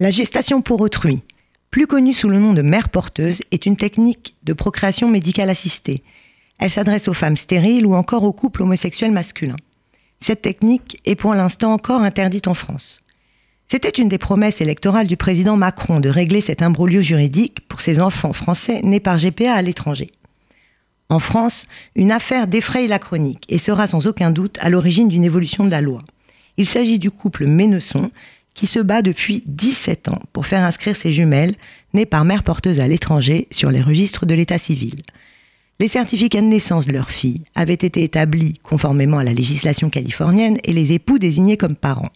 La gestation pour autrui, plus connue sous le nom de mère porteuse, est une technique de procréation médicale assistée. Elle s'adresse aux femmes stériles ou encore aux couples homosexuels masculins. Cette technique est pour l'instant encore interdite en France. C'était une des promesses électorales du président Macron de régler cet imbroglio juridique pour ses enfants français nés par GPA à l'étranger. En France, une affaire défraye la chronique et sera sans aucun doute à l'origine d'une évolution de la loi. Il s'agit du couple Ménesson, qui se bat depuis 17 ans pour faire inscrire ses jumelles, nées par mère porteuse à l'étranger, sur les registres de l'état civil. Les certificats de naissance de leurs filles avaient été établis conformément à la législation californienne et les époux désignés comme parents.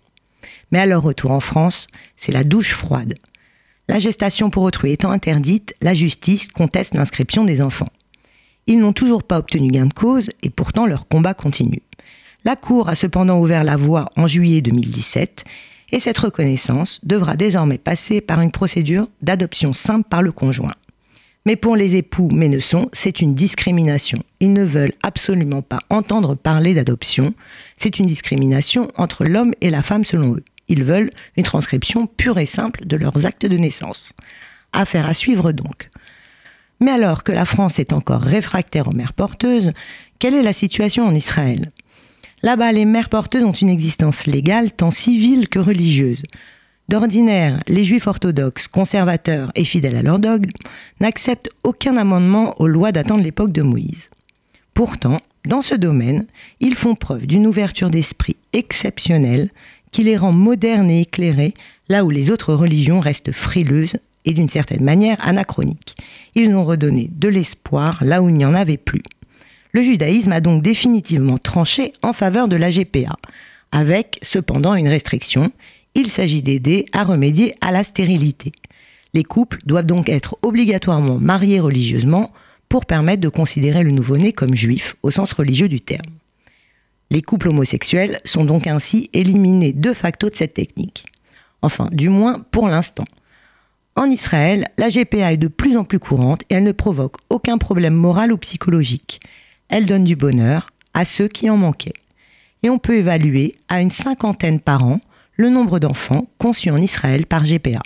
Mais à leur retour en France, c'est la douche froide. La gestation pour autrui étant interdite, la justice conteste l'inscription des enfants. Ils n'ont toujours pas obtenu gain de cause et pourtant leur combat continue. La Cour a cependant ouvert la voie en juillet 2017 et cette reconnaissance devra désormais passer par une procédure d'adoption simple par le conjoint. Mais pour les époux Ménesson, c'est une discrimination. Ils ne veulent absolument pas entendre parler d'adoption. C'est une discrimination entre l'homme et la femme selon eux. Ils veulent une transcription pure et simple de leurs actes de naissance. Affaire à suivre donc. Mais alors que la France est encore réfractaire aux mères porteuses, quelle est la situation en Israël? Là-bas, les mères porteuses ont une existence légale tant civile que religieuse. D'ordinaire, les juifs orthodoxes, conservateurs et fidèles à leur dogme n'acceptent aucun amendement aux lois datant de l'époque de Moïse. Pourtant, dans ce domaine, ils font preuve d'une ouverture d'esprit exceptionnelle qui les rend modernes et éclairés là où les autres religions restent frileuses et d'une certaine manière anachroniques. Ils ont redonné de l'espoir là où il n'y en avait plus. Le judaïsme a donc définitivement tranché en faveur de la GPA, avec cependant une restriction, il s'agit d'aider à remédier à la stérilité. Les couples doivent donc être obligatoirement mariés religieusement pour permettre de considérer le nouveau-né comme juif au sens religieux du terme. Les couples homosexuels sont donc ainsi éliminés de facto de cette technique. Enfin, du moins pour l'instant. En Israël, la GPA est de plus en plus courante et elle ne provoque aucun problème moral ou psychologique elle donne du bonheur à ceux qui en manquaient. Et on peut évaluer à une cinquantaine par an le nombre d'enfants conçus en Israël par GPA.